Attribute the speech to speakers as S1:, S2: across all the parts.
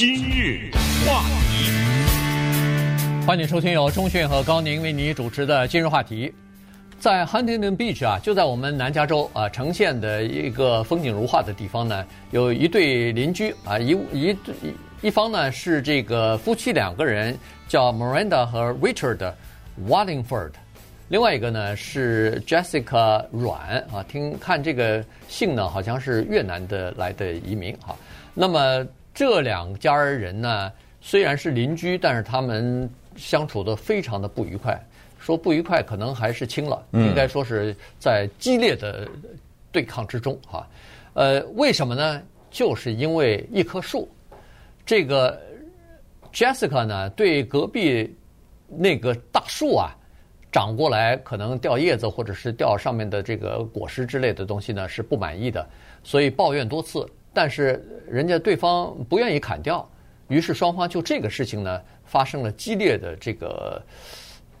S1: 今日话题，
S2: 欢迎收听由钟讯和高宁为你主持的今日话题。在 Huntington Beach 啊，就在我们南加州啊，呈现的一个风景如画的地方呢，有一对邻居啊，一一一一方呢是这个夫妻两个人，叫 Miranda 和 Richard Wallingford，另外一个呢是 Jessica 阮啊，听看这个姓呢，好像是越南的来的移民哈。那么这两家人呢，虽然是邻居，但是他们相处的非常的不愉快。说不愉快，可能还是轻了。应该说是在激烈的对抗之中哈。呃，为什么呢？就是因为一棵树。这个 Jessica 呢，对隔壁那个大树啊，长过来可能掉叶子或者是掉上面的这个果实之类的东西呢，是不满意的，所以抱怨多次。但是人家对方不愿意砍掉，于是双方就这个事情呢，发生了激烈的这个。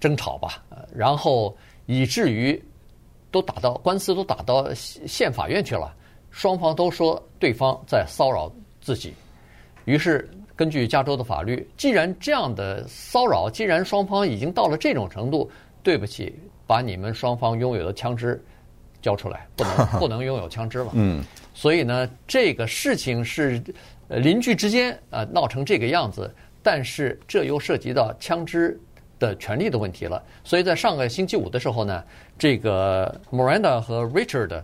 S2: 争吵吧，然后以至于都打到官司都打到县法院去了，双方都说对方在骚扰自己。于是根据加州的法律，既然这样的骚扰，既然双方已经到了这种程度，对不起，把你们双方拥有的枪支交出来，不能不能拥有枪支了。嗯，所以呢，这个事情是邻居之间啊闹成这个样子，但是这又涉及到枪支。的权利的问题了，所以在上个星期五的时候呢，这个 Miranda 和 Richard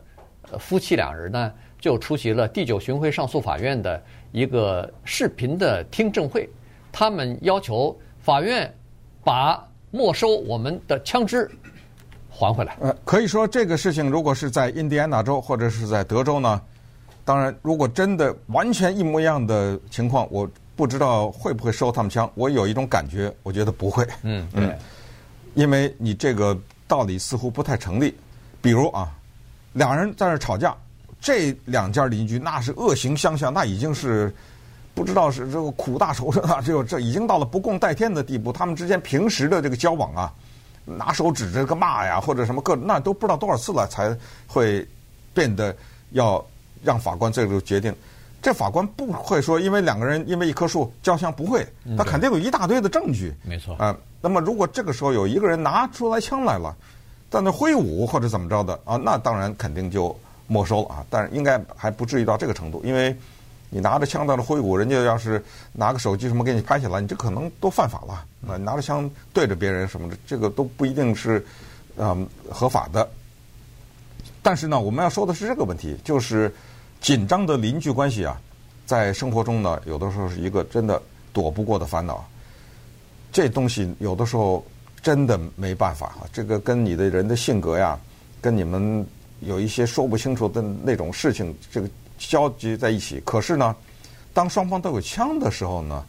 S2: 夫妻两人呢就出席了第九巡回上诉法院的一个视频的听证会，他们要求法院把没收我们的枪支还回来。
S3: 呃，可以说这个事情如果是在印第安纳州或者是在德州呢，当然如果真的完全一模一样的情况，我。不知道会不会收他们枪？我有一种感觉，我觉得不会。
S2: 嗯嗯，
S3: 因为你这个道理似乎不太成立。比如啊，两人在那吵架，这两家邻居那是恶行相向，那已经是不知道是这个苦大仇深啊，这这已经到了不共戴天的地步。他们之间平时的这个交往啊，拿手指着个骂呀，或者什么各那都不知道多少次了，才会变得要让法官这个决定。这法官不会说，因为两个人因为一棵树交枪，不会，他肯定有一大堆的证据。
S2: 没错。
S3: 啊，那么如果这个时候有一个人拿出来枪来了，在那挥舞或者怎么着的啊，那当然肯定就没收了啊。但是应该还不至于到这个程度，因为你拿着枪在那挥舞，人家要是拿个手机什么给你拍下来，你这可能都犯法了拿着枪对着别人什么的，这个都不一定是嗯合法的。但是呢，我们要说的是这个问题，就是。紧张的邻居关系啊，在生活中呢，有的时候是一个真的躲不过的烦恼。这东西有的时候真的没办法啊，这个跟你的人的性格呀，跟你们有一些说不清楚的那种事情，这个交集在一起。可是呢，当双方都有枪的时候呢，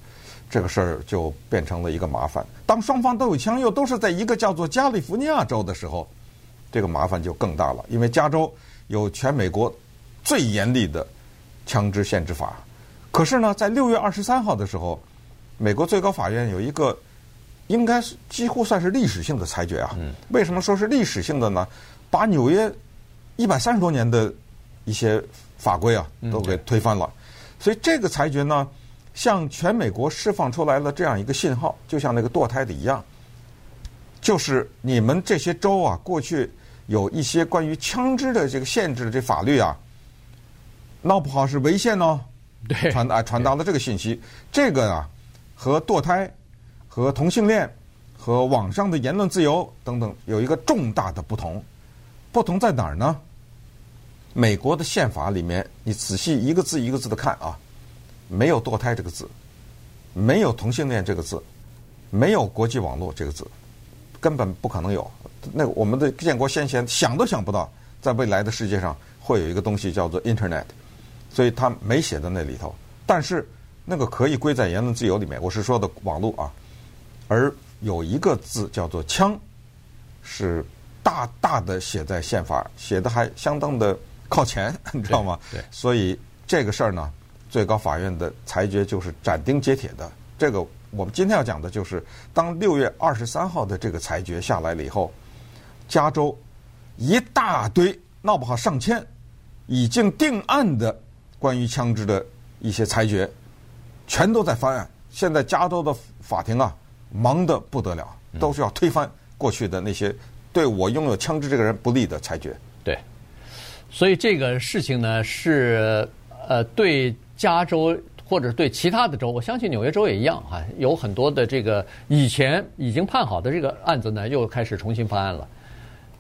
S3: 这个事儿就变成了一个麻烦。当双方都有枪，又都是在一个叫做加利福尼亚州的时候，这个麻烦就更大了，因为加州有全美国。最严厉的枪支限制法，可是呢，在六月二十三号的时候，美国最高法院有一个应该是几乎算是历史性的裁决啊。为什么说是历史性的呢？把纽约一百三十多年的一些法规啊都给推翻了。所以这个裁决呢，向全美国释放出来了这样一个信号，就像那个堕胎的一样，就是你们这些州啊，过去有一些关于枪支的这个限制的这法律啊。闹不好是违宪哦，
S2: 对，
S3: 传达传达了这个信息。这个啊，和堕胎、和同性恋、和网上的言论自由等等有一个重大的不同。不同在哪儿呢？美国的宪法里面，你仔细一个字一个字的看啊，没有堕胎这个字，没有同性恋这个字，没有国际网络这个字，根本不可能有。那我们的建国先贤想都想不到，在未来的世界上会有一个东西叫做 Internet。所以他没写在那里头，但是那个可以归在言论自由里面。我是说的网络啊，而有一个字叫做“枪”，是大大的写在宪法，写的还相当的靠前，你知道吗？
S2: 对。对，
S3: 所以这个事儿呢，最高法院的裁决就是斩钉截铁的。这个我们今天要讲的就是，当六月二十三号的这个裁决下来了以后，加州一大堆闹不好上千已经定案的。关于枪支的一些裁决，全都在翻案。现在加州的法庭啊，忙得不得了，都是要推翻过去的那些对我拥有枪支这个人不利的裁决。
S2: 对，所以这个事情呢，是呃，对加州或者对其他的州，我相信纽约州也一样啊，有很多的这个以前已经判好的这个案子呢，又开始重新翻案了。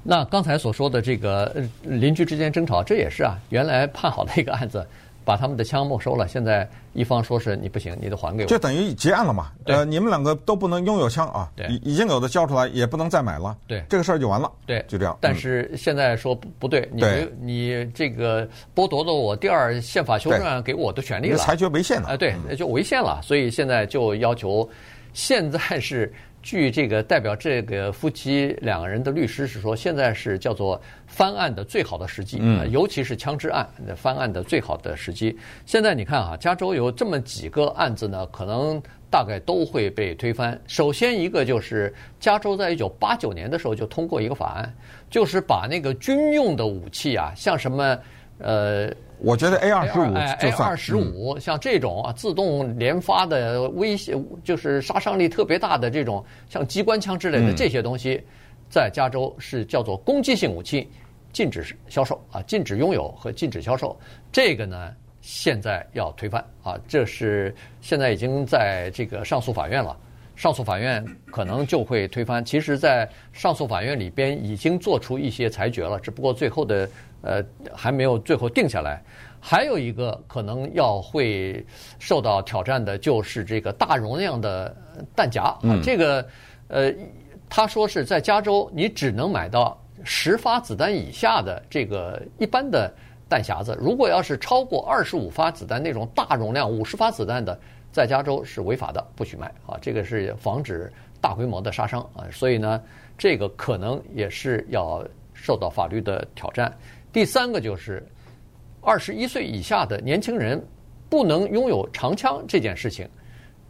S2: 那刚才所说的这个邻居之间争吵，这也是啊，原来判好的一个案子。把他们的枪没收了，现在一方说是你不行，你得还给我，
S3: 就等于结案了嘛。呃，你们两个都不能拥有枪啊，已已经有的交出来，也不能再买了。
S2: 对，
S3: 这个事儿就完了。
S2: 对，
S3: 就这样。
S2: 但是现在说不对，你你这个剥夺了我第二宪法修正案给我的权利了，
S3: 裁决违宪了。
S2: 哎，对，就违宪了，所以现在就要求，现在是。据这个代表这个夫妻两个人的律师是说，现在是叫做翻案的最好的时机，嗯，尤其是枪支案翻案的最好的时机。现在你看啊，加州有这么几个案子呢，可能大概都会被推翻。首先一个就是加州在一九八九年的时候就通过一个法案，就是把那个军用的武器啊，像什么呃。
S3: 我觉得 A 二十五
S2: ，A 二十五像这种啊，自动连发的威胁，就是杀伤力特别大的这种，像机关枪之类的这些东西，在加州是叫做攻击性武器，禁止销售啊，禁止拥有和禁止销售。这个呢，现在要推翻啊，这是现在已经在这个上诉法院了，上诉法院可能就会推翻。其实，在上诉法院里边已经做出一些裁决了，只不过最后的。呃，还没有最后定下来。还有一个可能要会受到挑战的，就是这个大容量的弹夹。嗯，这个呃，他说是在加州，你只能买到十发子弹以下的这个一般的弹匣子。如果要是超过二十五发子弹那种大容量五十发子弹的，在加州是违法的，不许卖啊。这个是防止大规模的杀伤啊。所以呢，这个可能也是要受到法律的挑战。第三个就是，二十一岁以下的年轻人不能拥有长枪这件事情，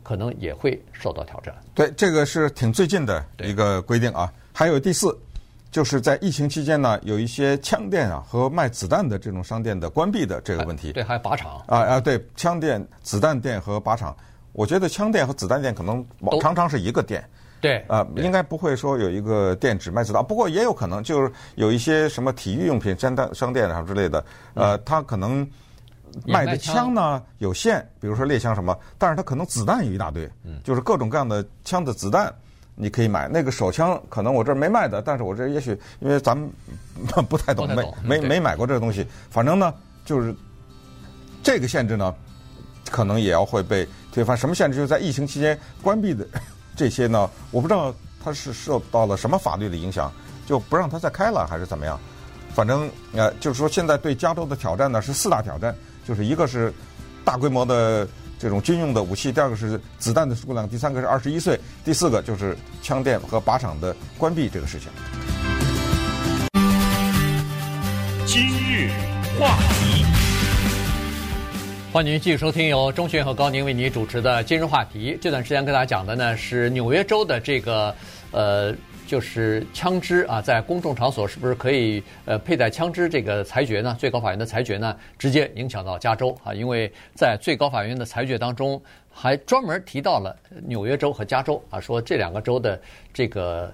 S2: 可能也会受到挑战。
S3: 对，这个是挺最近的一个规定啊。还有第四，就是在疫情期间呢，有一些枪店啊和卖子弹的这种商店的关闭的这个问题。
S2: 对，还有靶场。
S3: 啊啊，对，枪店、子弹店和靶场，我觉得枪店和子弹店可能常常是一个店。
S2: 对，
S3: 啊，应该不会说有一个店只卖子弹，不过也有可能就是有一些什么体育用品商店、商店啊之类的，呃，他可能卖的枪呢有限，比如说猎枪什么，但是他可能子弹有一大堆，就是各种各样的枪的子弹你可以买。那个手枪可能我这儿没卖的，但是我这也许因为咱们 不太懂，没没没买过这个东西，反正呢就是这个限制呢，可能也要会被推翻。什么限制？就是在疫情期间关闭的。这些呢，我不知道它是受到了什么法律的影响，就不让它再开了，还是怎么样？反正呃，就是说现在对加州的挑战呢是四大挑战，就是一个是大规模的这种军用的武器，第二个是子弹的数量，第三个是二十一岁，第四个就是枪店和靶场的关闭这个事情。
S1: 今日话题。
S2: 欢迎您继续收听由钟迅和高宁为您主持的今日话题。这段时间跟大家讲的呢是纽约州的这个呃，就是枪支啊，在公众场所是不是可以呃佩戴枪支这个裁决呢？最高法院的裁决呢，直接影响到加州啊，因为在最高法院的裁决当中还专门提到了纽约州和加州啊，说这两个州的这个。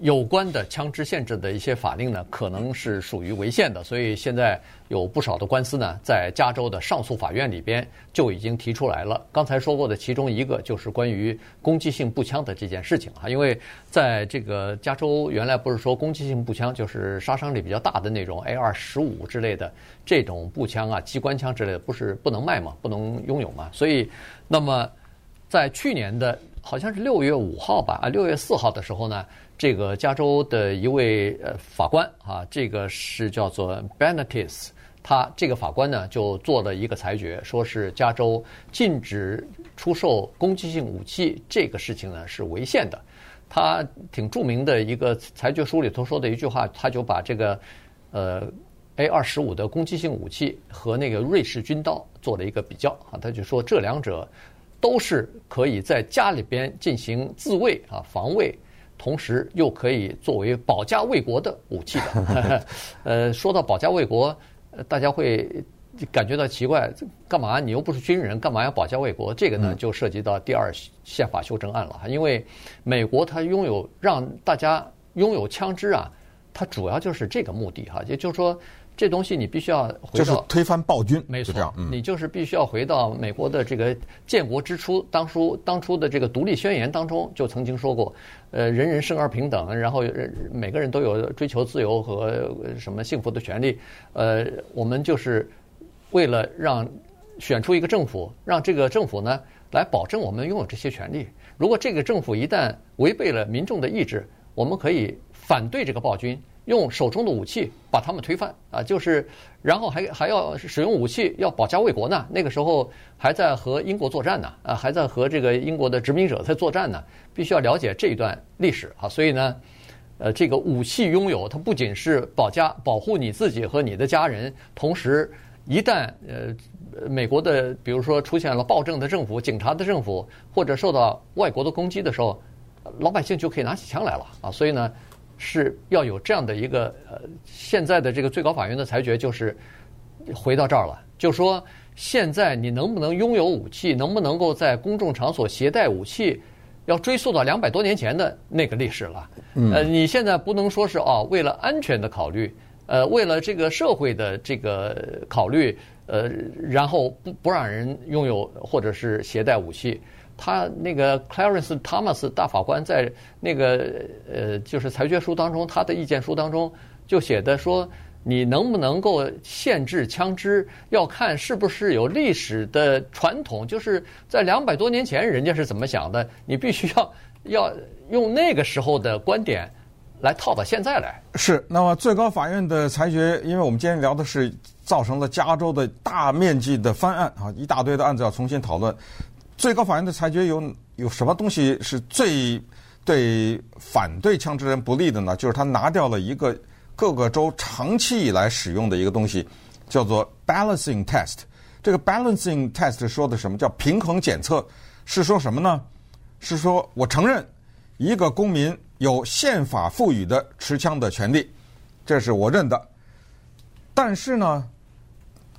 S2: 有关的枪支限制的一些法令呢，可能是属于违宪的，所以现在有不少的官司呢，在加州的上诉法院里边就已经提出来了。刚才说过的其中一个就是关于攻击性步枪的这件事情啊，因为在这个加州原来不是说攻击性步枪就是杀伤力比较大的那种 A.R. 十五之类的这种步枪啊、机关枪之类的，不是不能卖嘛，不能拥有嘛，所以那么在去年的好像是六月五号吧，啊，六月四号的时候呢。这个加州的一位呃法官啊，这个是叫做 Benatis，他这个法官呢就做了一个裁决，说是加州禁止出售攻击性武器这个事情呢是违宪的。他挺著名的一个裁决书里头说的一句话，他就把这个呃 A 二十五的攻击性武器和那个瑞士军刀做了一个比较啊，他就说这两者都是可以在家里边进行自卫啊防卫。同时又可以作为保家卫国的武器的。呃，说到保家卫国，大家会感觉到奇怪，干嘛你又不是军人，干嘛要保家卫国？这个呢，就涉及到第二宪法修正案了。因为美国它拥有让大家拥有枪支啊，它主要就是这个目的哈，也就是说。这东西你必须要回到，
S3: 就是推翻暴君，没错，
S2: 你就是必须要回到美国的这个建国之初，当初当初的这个独立宣言当中就曾经说过，呃，人人生而平等，然后每个人都有追求自由和什么幸福的权利，呃，我们就是为了让选出一个政府，让这个政府呢来保证我们拥有这些权利。如果这个政府一旦违背了民众的意志，我们可以反对这个暴君。用手中的武器把他们推翻啊！就是，然后还还要使用武器，要保家卫国呢。那个时候还在和英国作战呢，啊，还在和这个英国的殖民者在作战呢。必须要了解这一段历史啊！所以呢，呃，这个武器拥有它不仅是保家保护你自己和你的家人，同时一旦呃美国的比如说出现了暴政的政府、警察的政府或者受到外国的攻击的时候，老百姓就可以拿起枪来了啊！所以呢。是要有这样的一个呃，现在的这个最高法院的裁决就是回到这儿了，就说现在你能不能拥有武器，能不能够在公众场所携带武器，要追溯到两百多年前的那个历史了。呃，你现在不能说是哦，为了安全的考虑，呃，为了这个社会的这个考虑，呃，然后不不让人拥有或者是携带武器。他那个 Clarence Thomas 大法官在那个呃，就是裁决书当中，他的意见书当中就写的说，你能不能够限制枪支，要看是不是有历史的传统，就是在两百多年前人家是怎么想的，你必须要要用那个时候的观点来套到现在来。
S3: 是，那么最高法院的裁决，因为我们今天聊的是造成了加州的大面积的翻案啊，一大堆的案子要重新讨论。最高法院的裁决有有什么东西是最对反对枪支人不利的呢？就是他拿掉了一个各个州长期以来使用的一个东西，叫做 balancing test。这个 balancing test 说的什么叫平衡检测？是说什么呢？是说我承认一个公民有宪法赋予的持枪的权利，这是我认的。但是呢，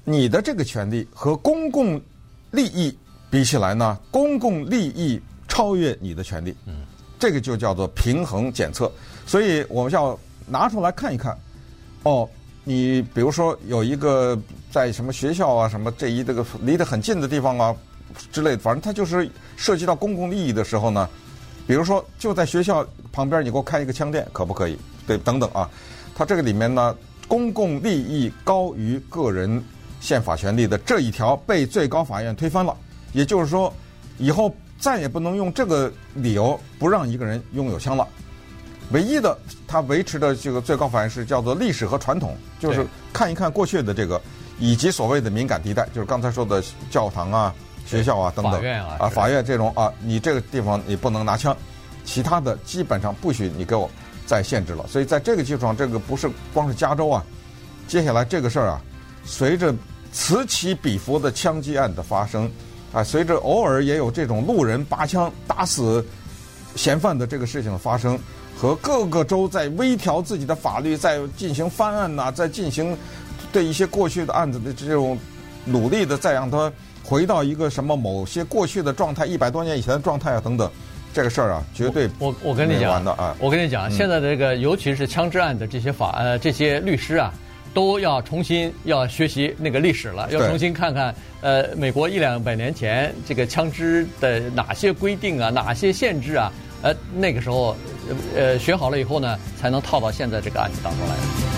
S3: 你的这个权利和公共利益。比起来呢，公共利益超越你的权利，嗯，这个就叫做平衡检测。所以我们要拿出来看一看。哦，你比如说有一个在什么学校啊，什么这一这个离得很近的地方啊之类的，反正它就是涉及到公共利益的时候呢，比如说就在学校旁边，你给我开一个枪店，可不可以？对，等等啊，它这个里面呢，公共利益高于个人宪法权利的这一条被最高法院推翻了。也就是说，以后再也不能用这个理由不让一个人拥有枪了。唯一的他维持的这个最高法院是叫做历史和传统，就是看一看过去的这个，以及所谓的敏感地带，就是刚才说的教堂啊、学校啊等等，
S2: 法院啊，
S3: 啊法院这种啊，你这个地方你不能拿枪，其他的基本上不许你给我再限制了。所以在这个基础上，这个不是光是加州啊，接下来这个事儿啊，随着此起彼伏的枪击案的发生。啊，随着偶尔也有这种路人拔枪打死嫌犯的这个事情的发生，和各个州在微调自己的法律，在进行翻案呐、啊，在进行对一些过去的案子的这种努力的，再让它回到一个什么某些过去的状态，一百多年以前的状态啊等等，这个事儿啊，绝对
S2: 我我跟你讲的啊，我跟你讲，现在的这个尤其是枪支案的这些法呃这些律师啊。都要重新要学习那个历史了，要重新看看呃美国一两百年前这个枪支的哪些规定啊，哪些限制啊，呃那个时候呃学好了以后呢，才能套到现在这个案子当中来。